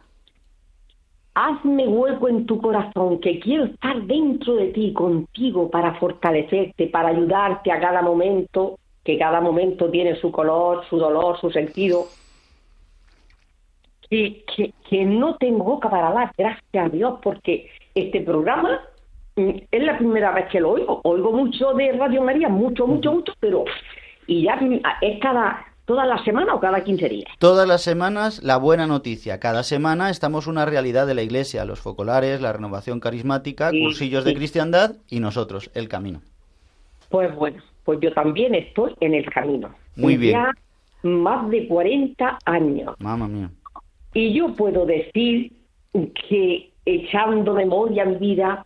hazme hueco en tu corazón, que quiero estar dentro de ti, contigo, para fortalecerte, para ayudarte a cada momento, que cada momento tiene su color, su dolor, su sentido. Que, que, que no tengo boca para dar, gracias a Dios, porque este programa mm, es la primera vez que lo oigo. Oigo mucho de Radio María, mucho, mucho, mucho, pero y ya mm, es cada toda la semana o cada 15 días. Todas las semanas la buena noticia. Cada semana estamos una realidad de la Iglesia, los focolares, la renovación carismática, Sí, cursillos de cristiandad y nosotros, el camino. Pues bueno, pues yo también estoy en el camino. Muy bien. Ya más de 40 años. Mamma mía. Y yo puedo decir que echando memoria en vida,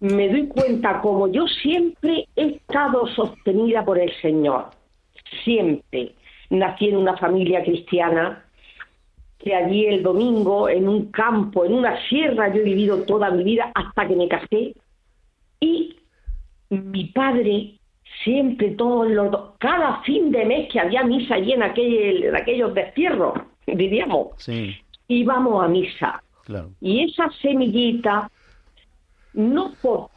me doy cuenta como yo siempre he estado sostenida por el Señor. Siempre. Nací en una familia cristiana, que allí el domingo, en un campo, en una sierra, yo he vivido toda mi vida hasta que me casé. Y mi padre siempre todos los cada fin de mes que había misa allí en aquel, en aquellos destierros, diríamos, Sí, íbamos a misa. claro. Y esa semillita, no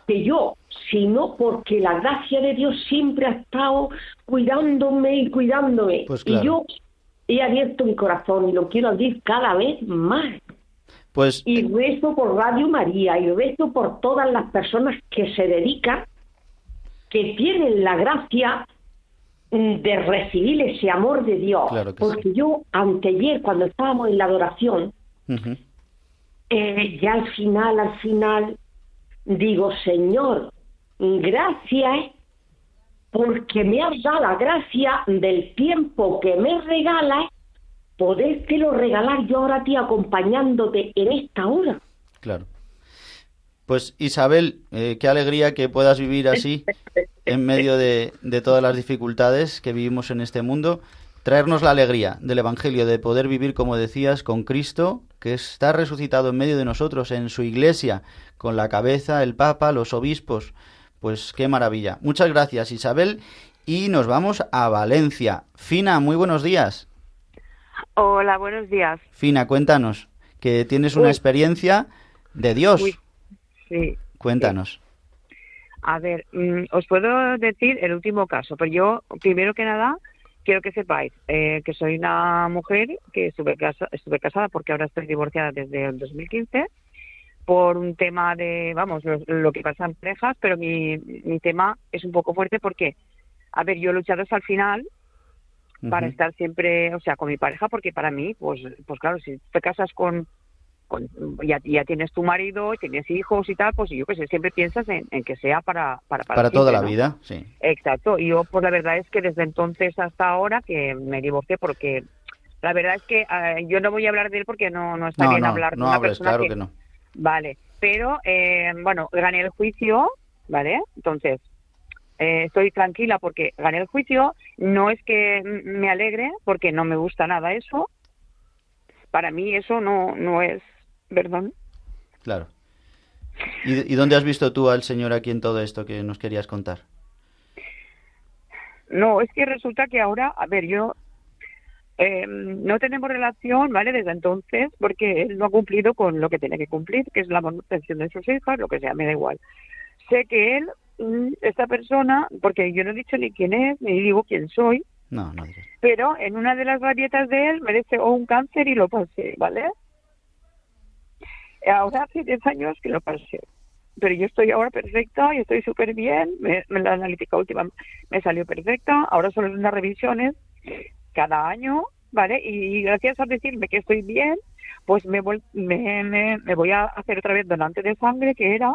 porque yo, sino porque la gracia de Dios siempre ha estado cuidándome y cuidándome. Pues Y claro. yo he abierto mi corazón y lo quiero abrir cada vez más. Pues Y rezo por Radio María y rezo por todas las personas que se dedican, que tienen la gracia de recibir ese amor de Dios. Claro que Porque yo, anteayer, cuando estábamos en la adoración, eh, ya al final, al final, digo, Señor, gracias porque me has dado la gracia del tiempo que me regalas, podértelo regalar yo ahora a ti acompañándote en esta hora. claro. Pues Isabel, eh, qué alegría que puedas vivir así en medio de, de todas las dificultades que vivimos en este mundo. Traernos la alegría del Evangelio, de poder vivir, como decías, con Cristo, que está resucitado en medio de nosotros, en su iglesia, con la cabeza, el Papa, los obispos. Pues qué maravilla. Muchas gracias, Isabel. Y nos vamos a Valencia. Fina, muy buenos días. Hola, buenos días. Fina, cuéntanos, que tienes una Uy. experiencia de Dios. Uy, sí. Cuéntanos. A ver, mm, os puedo decir el último caso, pero yo, primero que nada, quiero que sepáis eh, que soy una mujer que estuve, casa- estuve casada porque ahora estoy divorciada desde el 2015 por un tema de, vamos, lo, lo que pasa en parejas, pero mi, mi tema es un poco fuerte porque, a ver, yo he luchado hasta el final para estar siempre, o sea, con mi pareja, porque para mí, pues, pues claro, si te casas con, con ya, ya tienes tu marido, tienes hijos y tal, pues yo que sé, siempre piensas en, en que sea para para, Para toda siempre, la ¿no? vida, sí. Exacto, y yo pues la verdad es que desde entonces hasta ahora que me divorcié porque la verdad es que eh, yo no voy a hablar de él porque no, no está No, bien no, hablar de no una hables, persona claro que, que no. Vale, pero eh, bueno, gané el juicio, ¿vale? Entonces, eh, estoy tranquila porque gané el juicio. No es que me alegre, porque no me gusta nada eso. Para mí eso no, no es, perdón. Claro. ¿Y, y dónde has visto tú al Señor aquí en todo esto que nos querías contar? No, es que resulta que ahora, a ver, yo eh, no tenemos relación, ¿vale? Desde entonces, porque él no ha cumplido con lo que tiene que cumplir, que es la manutención de sus hijas, lo que sea, me da igual. Sé que él, mm, esta persona, porque yo no he dicho ni quién es, ni digo quién soy, No, no pero en una de las rabietas de él me deseó un cáncer y lo pasé, ¿vale? Ahora hace 10 años que lo pasé. Pero yo estoy ahora perfecta y estoy súper bien. Me, me la analítica última me salió perfecta. Ahora son unas revisiones cada año, ¿vale? Y gracias a decirme que estoy bien, pues me, vol- me, me, me voy a hacer otra vez donante de sangre, que era,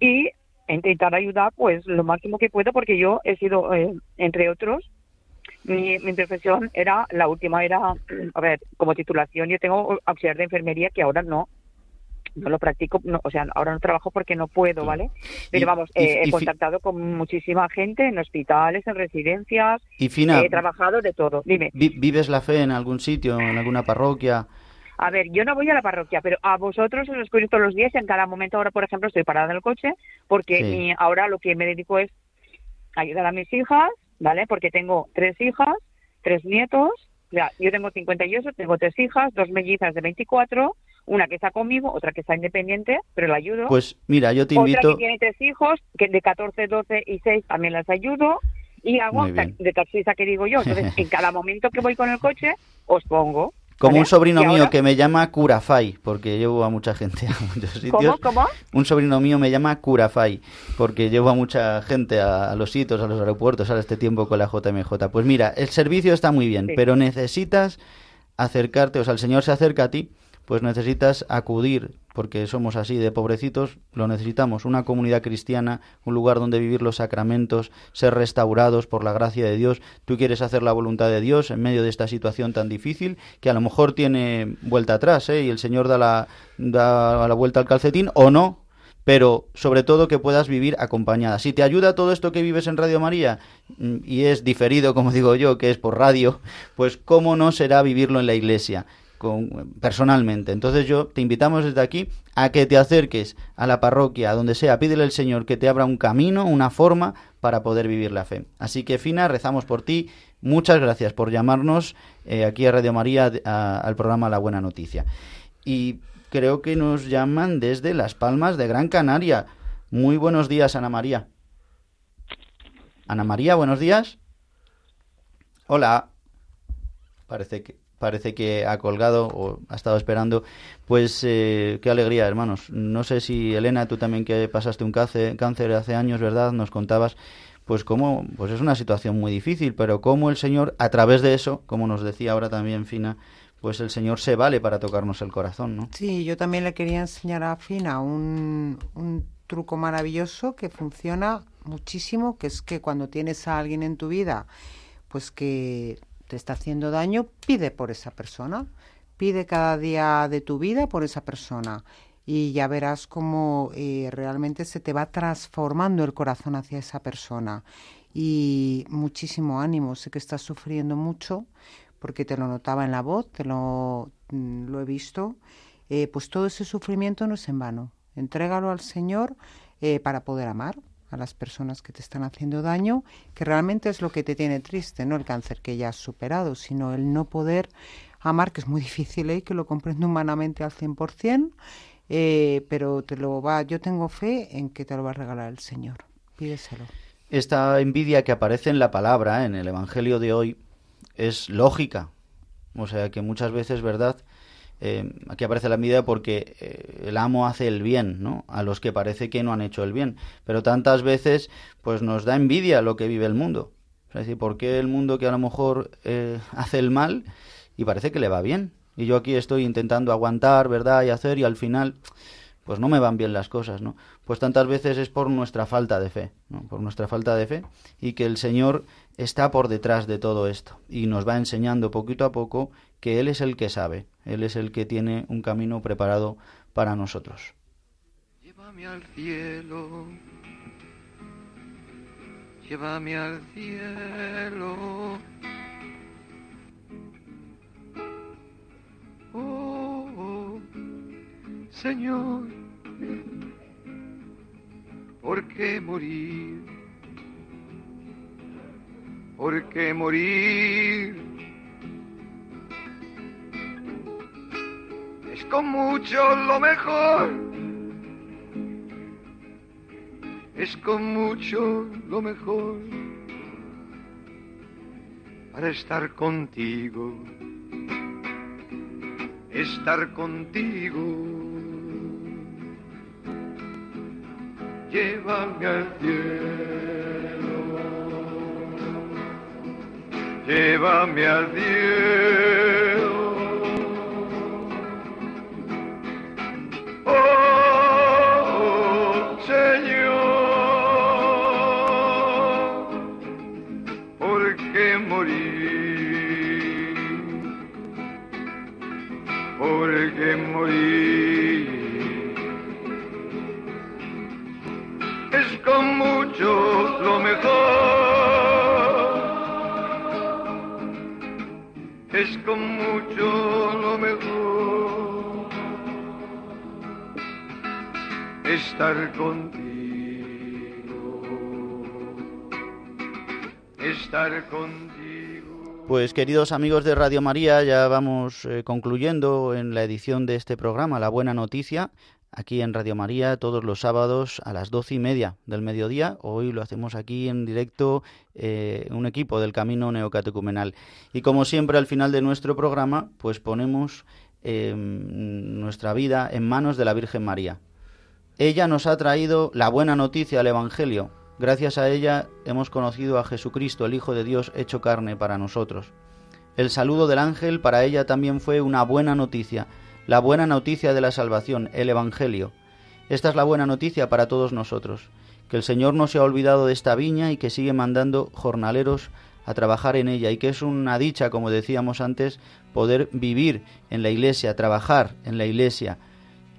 y intentar ayudar pues lo máximo que puedo porque yo he sido eh, entre otros mi, mi profesión era la última era a ver como titulación yo tengo auxiliar de enfermería que ahora no no lo practico, no, o sea, ahora no trabajo porque no puedo, ¿vale? Pero vamos, eh, he contactado con muchísima gente en hospitales, en residencias, y Fina, he trabajado de todo. Dime. ¿Vives la fe en algún sitio, en alguna parroquia? A ver, yo no voy a la parroquia, pero a vosotros os escucho todos los días y en cada momento. Ahora, por ejemplo, estoy parada en el coche porque ahora lo que me dedico es ayudar a mis hijas, ¿vale? Porque tengo tres hijas, tres nietos. Ya, yo tengo 58, tengo tres hijas, dos mellizas de 24, una que está conmigo, otra que está independiente, pero la ayudo. Pues mira, yo te invito. Otra que tiene tres hijos, que de 14, 12 y 6 también las ayudo. Y hago de taxista que digo yo. Entonces, en cada momento que voy con el coche, os pongo. Como un sobrino mío que me llama Curafai, porque llevo a mucha gente a muchos sitios. ¿Cómo? ¿Cómo? Un sobrino mío me llama Curafai, porque llevo a mucha gente a, los sitios, a los aeropuertos, a este tiempo con la JMJ. Pues mira, el servicio está muy bien, pero necesitas acercarte, o sea, el Señor se acerca a ti pues necesitas acudir, porque somos así de pobrecitos, lo necesitamos, una comunidad cristiana, un lugar donde vivir los sacramentos, ser restaurados por la gracia de Dios. Tú quieres hacer la voluntad de Dios en medio de esta situación tan difícil, que a lo mejor tiene vuelta atrás, ¿eh? y el Señor da la, da la vuelta al calcetín, o no, pero sobre todo que puedas vivir acompañada. Si te ayuda todo esto que vives en Radio María mm, y es diferido, como digo yo, que es por radio, pues cómo no será vivirlo en la iglesia con, personalmente. Entonces yo te invitamos desde aquí a que te acerques a la parroquia, a donde sea, pídele al Señor que te abra un camino, una forma para poder vivir la fe. Así que Fina, rezamos por ti. Muchas gracias por llamarnos eh, aquí a Radio María al programa La Buena Noticia. Y creo que nos llaman desde Las Palmas de Gran Canaria. Muy buenos días, Ana María. Ana María, buenos días. Hola. Parece que parece que ha colgado o ha estado esperando. Pues eh, qué alegría, hermanos. No sé si Elena, tú también que pasaste un cáncer, cáncer hace años, ¿verdad? Nos contabas, pues cómo, pues es una situación muy difícil, pero cómo el Señor, a través de eso, como nos decía ahora también Fina, pues el Señor se vale para tocarnos el corazón, ¿no? Sí, yo también le quería enseñar a Fina un, un truco maravilloso que funciona muchísimo, que es que cuando tienes a alguien en tu vida, pues que te está haciendo daño, pide por esa persona. Pide cada día de tu vida por esa persona y ya verás cómo eh, realmente se te va transformando el corazón hacia esa persona. Y muchísimo ánimo, sé que estás sufriendo mucho porque te lo notaba en la voz, te lo, mm, he visto. Eh, pues todo ese sufrimiento no es en vano. Entrégalo al Señor eh, para poder amar, a las personas que te están haciendo daño, que realmente es lo que te tiene triste, no el cáncer que ya has superado, sino el no poder amar, que es muy difícil y ¿eh? que lo comprendo humanamente al 100%, eh, pero te lo va, yo tengo fe en que te lo va a regalar el Señor. Pídeselo. Esta envidia que aparece en la palabra, en el Evangelio de hoy, es lógica. O sea que muchas veces, ¿verdad? Eh, aquí aparece la envidia porque eh, el amo hace el bien, ¿no? A los que parece que no han hecho el bien. Pero tantas veces, pues nos da envidia lo que vive el mundo. Es decir, ¿por qué el mundo que a lo mejor eh, hace el mal y parece que le va bien? Y yo aquí estoy intentando aguantar, ¿verdad? Y hacer y al final, pues no me van bien las cosas, ¿no? Pues tantas veces es por nuestra falta de fe, ¿no? Por nuestra falta de fe y que el Señor está por detrás de todo esto y nos va enseñando poquito a poco que Él es el que sabe, Él es el que tiene un camino preparado para nosotros. Llévame al cielo, llévame al cielo. Oh, oh Señor, ¿por qué morir? ¿Por qué morir? Con mucho lo mejor. Es con mucho lo mejor para estar contigo, estar contigo. Llévame al cielo, llévame al cielo. Contigo. Estar contigo. Pues queridos amigos de Radio María, ya vamos eh, concluyendo en la edición de este programa, La Buena Noticia, aquí en Radio María todos los sábados a las doce y media del mediodía. Hoy lo hacemos aquí en directo eh, un equipo del Camino Neocatecumenal. Y como siempre al final de nuestro programa, pues ponemos eh, nuestra vida en manos de la Virgen María. Ella nos ha traído la buena noticia al Evangelio, Gracias a ella hemos conocido a Jesucristo, el Hijo de Dios, hecho carne para nosotros. El saludo del ángel para ella también fue una buena noticia, la buena noticia de la salvación, el Evangelio. Esta es la buena noticia para todos nosotros, que el Señor no se ha olvidado de esta viña y que sigue mandando jornaleros a trabajar en ella y que es una dicha, como decíamos antes, poder vivir en la iglesia, trabajar en la iglesia.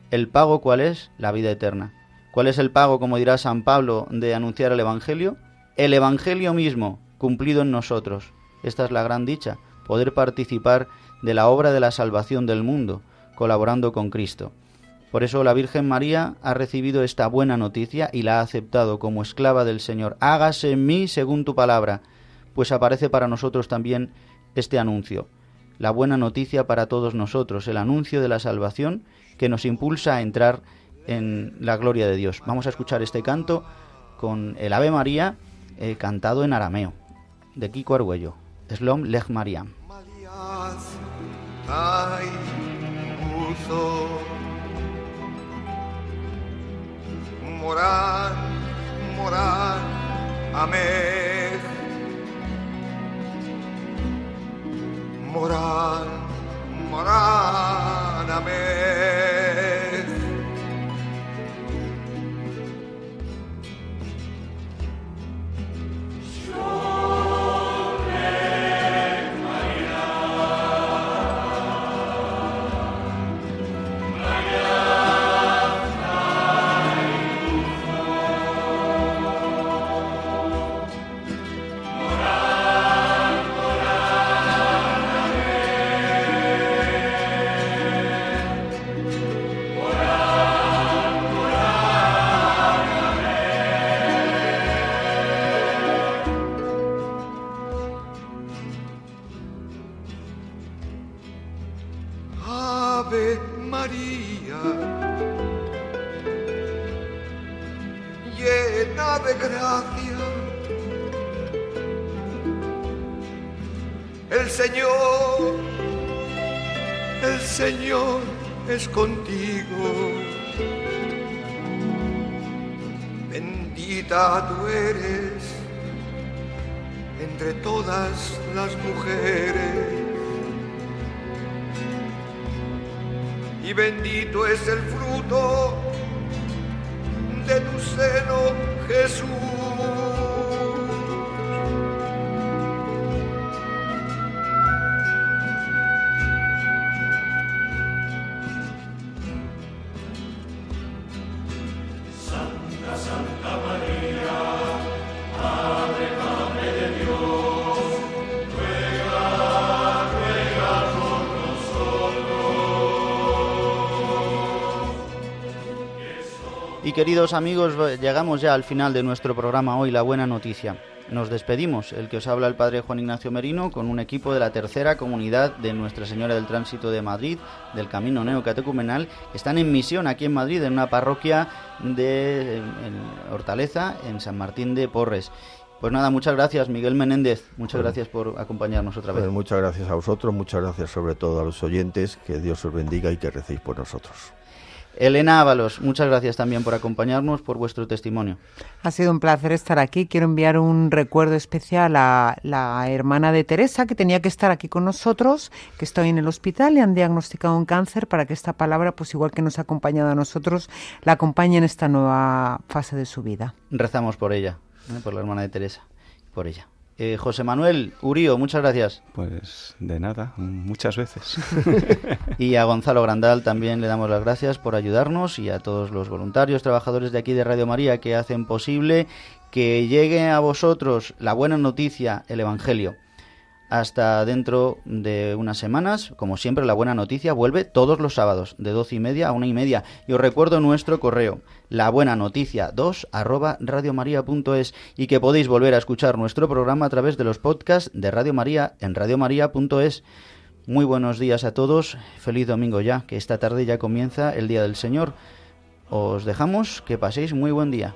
¿El pago cuál es? La vida eterna. ¿Cuál es el pago, como dirá San Pablo, de anunciar el Evangelio? El Evangelio mismo, cumplido en nosotros. Esta es la gran dicha, poder participar de la obra de la salvación del mundo, colaborando con Cristo. Por eso la Virgen María ha recibido esta buena noticia y la ha aceptado como esclava del Señor. Hágase en mí según tu palabra, pues aparece para nosotros también este anuncio, la buena noticia para todos nosotros, el anuncio de la salvación que nos impulsa a entrar en la gloria de Dios. Vamos a escuchar este canto con el Ave María eh, cantado en arameo, de Kiko Argüello, Slom Lech Mariam. Morar, morar, amén. Morar, amén. Señor, el Señor es contigo. Bendita tú eres entre todas las mujeres. y bendito es el fruto de tu seno, Jesús. Queridos amigos, llegamos ya al final de nuestro programa hoy, La Buena Noticia. Nos despedimos, el que os habla el Padre Juan Ignacio Merino, con un equipo de la tercera comunidad de Nuestra Señora del Tránsito de Madrid, del Camino Neocatecumenal, que están en misión aquí en Madrid, en una parroquia de Hortaleza, en San Martín de Porres. Pues nada, muchas gracias, Miguel Menéndez. Muchas gracias por acompañarnos otra vez. Pues muchas gracias a vosotros, muchas gracias sobre todo a los oyentes, que Dios os bendiga y que recéis por nosotros. Elena Ábalos, muchas gracias también por acompañarnos, por vuestro testimonio. Ha sido un placer estar aquí. Quiero enviar un recuerdo especial a la hermana de Teresa, que tenía que estar aquí con nosotros, que está hoy en el hospital y han diagnosticado un cáncer, para que esta palabra, pues igual que nos ha acompañado a nosotros, la acompañe en esta nueva fase de su vida. Rezamos por ella, ¿eh? por la hermana de Teresa, por ella. Eh, José Manuel Urío, muchas gracias. Pues de nada, muchas veces. y a Gonzalo Grandal también le damos las gracias por ayudarnos y a todos los voluntarios, trabajadores de aquí de Radio María que hacen posible que llegue a vosotros la buena noticia, el Evangelio. Hasta dentro de unas semanas, como siempre, la buena noticia vuelve todos los sábados, de doce y media a una y media. Y os recuerdo nuestro correo, la buena noticia 2 arroba radiomaria.es y que podéis volver a escuchar nuestro programa a través de los podcasts de Radio María en radiomaria.es. Muy buenos días a todos, feliz domingo ya, que esta tarde ya comienza el Día del Señor. Os dejamos, que paséis muy buen día.